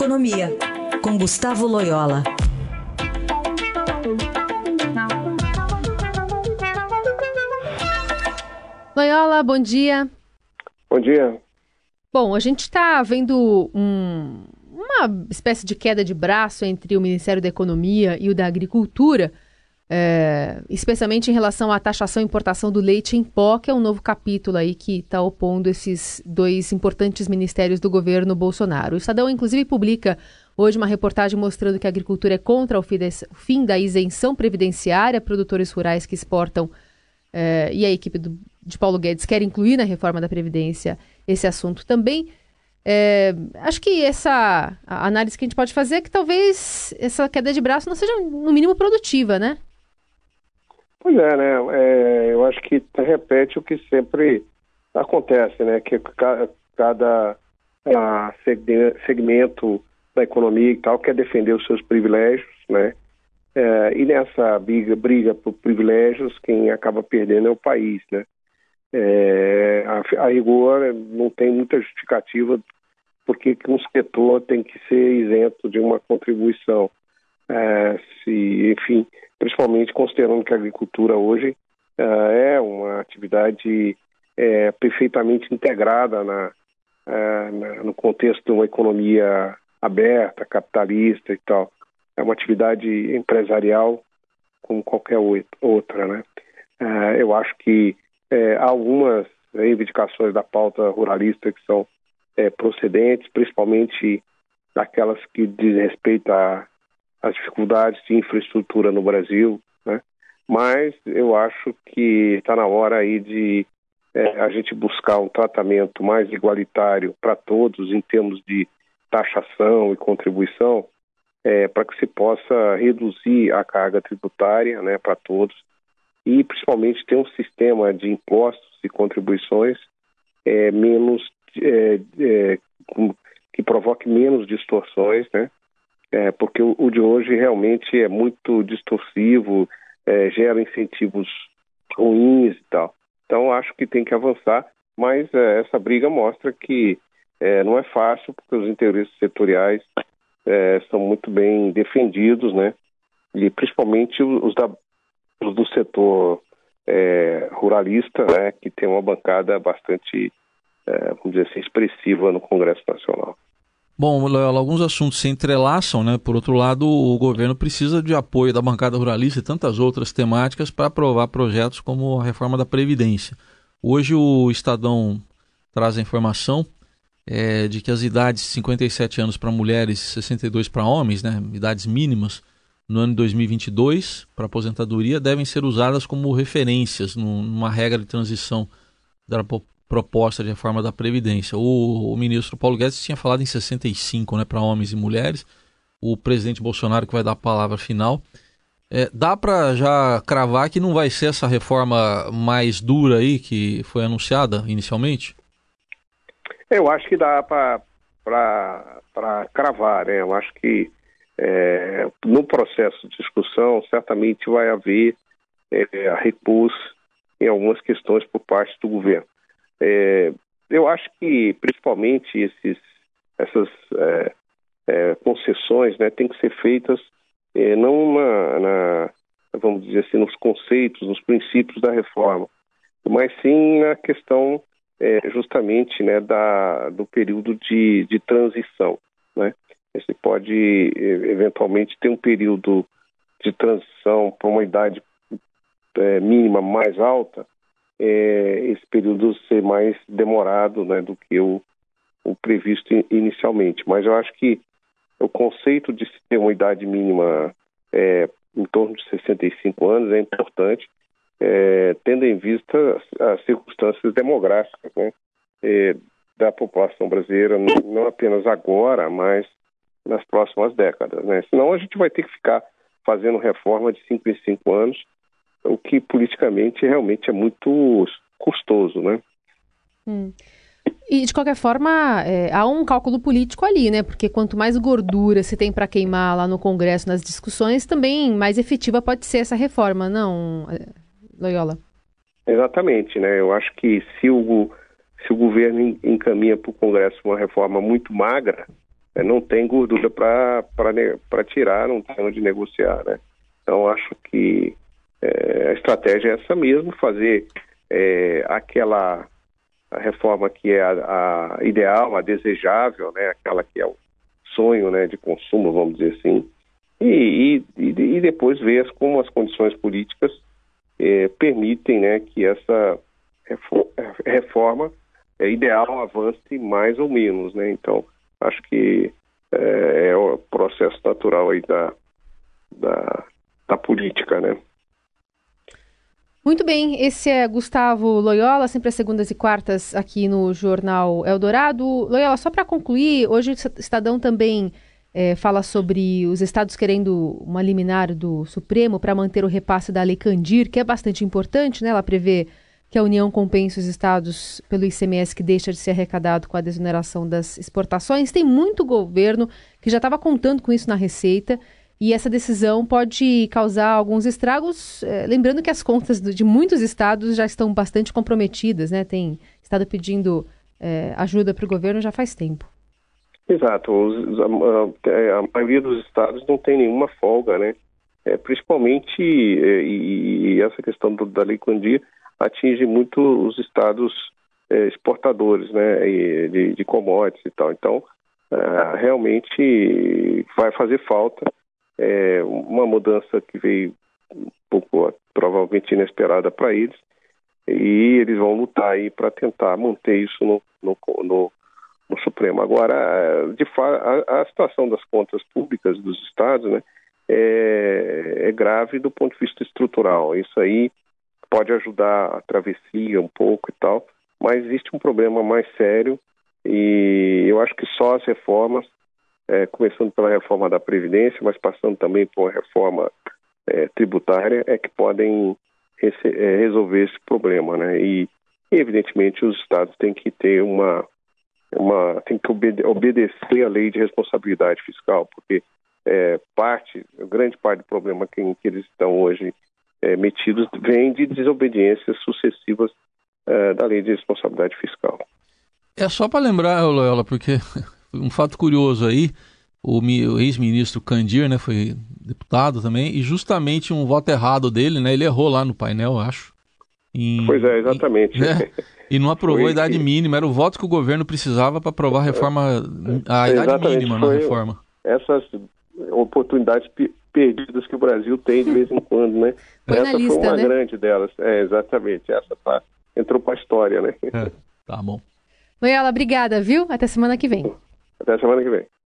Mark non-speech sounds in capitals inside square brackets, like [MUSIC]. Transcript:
Economia, com Gustavo Loyola. Loyola, bom dia. Bom dia. Bom, a gente está vendo um, uma espécie de queda de braço entre o Ministério da Economia e o da Agricultura, é, especialmente em relação à taxação e importação do leite em pó, que é um novo capítulo aí que está opondo esses dois importantes ministérios do governo Bolsonaro. O Estadão, inclusive, publica hoje uma reportagem mostrando que a agricultura é contra o fim da isenção previdenciária produtores rurais que exportam é, e a equipe do, de Paulo Guedes quer incluir na reforma da Previdência esse assunto também. É, acho que essa análise que a gente pode fazer é que talvez essa queda de braço não seja, no mínimo, produtiva, né? Pois é, né? É, eu acho que repete o que sempre acontece, né? Que cada, cada segmento da economia e tal quer defender os seus privilégios, né? É, e nessa briga, briga por privilégios, quem acaba perdendo é o país, né? É, a, a, rigor não tem muita justificativa porque que um setor tem que ser isento de uma contribuição. É, se, enfim, principalmente considerando que a agricultura hoje é, é uma atividade é, perfeitamente integrada na, é, na, no contexto de uma economia aberta, capitalista e tal. É uma atividade empresarial como qualquer outra, né? É, eu acho que é, algumas reivindicações da pauta ruralista que são procedentes, principalmente aquelas que dizem respeito às dificuldades de infraestrutura no Brasil, né? mas eu acho que está na hora aí de é, a gente buscar um tratamento mais igualitário para todos em termos de taxação e contribuição, é, para que se possa reduzir a carga tributária né, para todos e principalmente ter um sistema de impostos e contribuições é, menos é, é, que provoque menos distorções, né? É, porque o, o, de hoje realmente é muito distorsivo, é, gera incentivos ruins e tal. Então acho que tem que avançar, mas é, essa briga mostra que não é fácil porque os interesses setoriais são muito bem defendidos, né? E principalmente os da do setor é, ruralista, né, que tem uma bancada bastante, é, vamos dizer assim, expressiva no Congresso Nacional. Bom, Loyola, alguns assuntos se entrelaçam, né? Por outro lado, o governo precisa de apoio da bancada ruralista e tantas outras temáticas para aprovar projetos como a reforma da Previdência. Hoje o Estadão traz a informação é, de que as idades 57 anos para mulheres e 62 para homens, né, idades mínimas, no ano de 2022 para aposentadoria devem ser usadas como referências numa regra de transição proposta de reforma da Previdência. O, o ministro Paulo Guedes tinha falado em 65 né, para homens e mulheres. O presidente Bolsonaro que vai dar a palavra final. É, dá para já cravar que não vai ser essa reforma mais dura aí que foi anunciada inicialmente? Eu acho que dá para cravar, né? Eu acho que é, no processo de discussão, certamente vai haver é, recurso em algumas questões por parte do governo. É, eu acho que, principalmente, esses, essas é, é, concessões né, têm que ser feitas é, não na, na, vamos dizer assim, nos conceitos, nos princípios da reforma, mas sim na questão justamente né, da, do período de, de transição. Né? Você pode, eventualmente, ter um período de transição para uma idade é, mínima mais alta, é, esse período ser mais demorado né, do que o, o previsto inicialmente. Mas eu acho que o conceito de ter uma idade mínima é, em torno de 65 anos é importante, é, tendo em vista as circunstâncias demográficas né, é, da população brasileira, não apenas agora, mas nas próximas décadas. Né? Senão a gente vai ter que ficar fazendo reforma de 5 em 5 anos, o que politicamente realmente é muito custoso. Né? Hum. E de qualquer forma, é, há um cálculo político ali, né? Porque quanto mais gordura se tem para queimar lá no Congresso, nas discussões, também mais efetiva pode ser essa reforma, não, é, Loyola? Exatamente, né? Eu acho que se o, se o governo encaminha para o Congresso uma reforma muito magra, é, não tem gordura para tirar, não tem onde negociar, né? Então acho que é, a estratégia é essa mesmo, fazer é, aquela reforma que é a, a, ideal, a desejável, né? Aquela que é o sonho, né? De consumo, vamos dizer assim, e, e, e depois ver como as condições políticas é, permitem, né? Que essa reforma é ideal avance mais ou menos, né? Então acho que é, é o processo natural aí da, da, da política, né? Muito bem, esse é Gustavo Loyola, sempre às segundas e quartas aqui no Jornal Eldorado. Loyola, só para concluir, hoje o Estadão também é, fala sobre os estados querendo uma liminar do Supremo para manter o repasse da Lei Candir, que é bastante importante, né? Ela prevê que a União compense os estados pelo ICMS que deixa de ser arrecadado com a desoneração das exportações. Tem muito governo que já estava contando com isso na Receita e essa decisão pode causar alguns estragos. Eh, lembrando que as contas de muitos estados já estão bastante comprometidas, né? Tem estado pedindo eh, ajuda para o governo já faz tempo. Exato. Os, a, a, a, maioria dos estados não tem nenhuma folga, né? É, principalmente, é, e, e, essa questão do, da Lei Candir atinge muito os estados é, exportadores né, de, de commodities e tal. Então, realmente vai fazer falta é, uma mudança que veio um pouco provavelmente inesperada para eles e eles vão lutar aí para tentar manter isso no, no, no, no Supremo. Agora, de fato, a, a, situação das contas públicas dos estados né, é, é grave do ponto de vista estrutural. Isso aí pode ajudar a travessia um pouco e tal, mas existe um problema mais sério e eu acho que só as reformas, é, começando pela reforma da Previdência, mas passando também por reforma é, tributária, é que podem é, resolver esse problema, né? E, evidentemente os estados têm que ter uma, uma tem que obede obedecer à lei de responsabilidade fiscal, porque é, parte, grande parte do problema que, em que eles estão hoje é, metidos vem de desobediências sucessivas é, da lei de responsabilidade fiscal. É só para lembrar, Loyola, porque um fato curioso aí, o, o ex-ministro Candir, né, foi deputado também, e justamente um voto errado dele, né, ele errou lá no painel, eu acho. Em, pois é, exatamente. Em, né, e não aprovou foi, a idade mínima, era o voto que o governo precisava para aprovar a reforma, a idade mínima na reforma. Essas oportunidades perdidas que o Brasil tem de vez em quando, né? [LAUGHS] Foi essa lista, foi uma né? grande delas. É, exatamente. Essa tá, entrou para a história, né? É, tá bom. Loyola, obrigada, viu? Até semana que vem. Até semana que vem.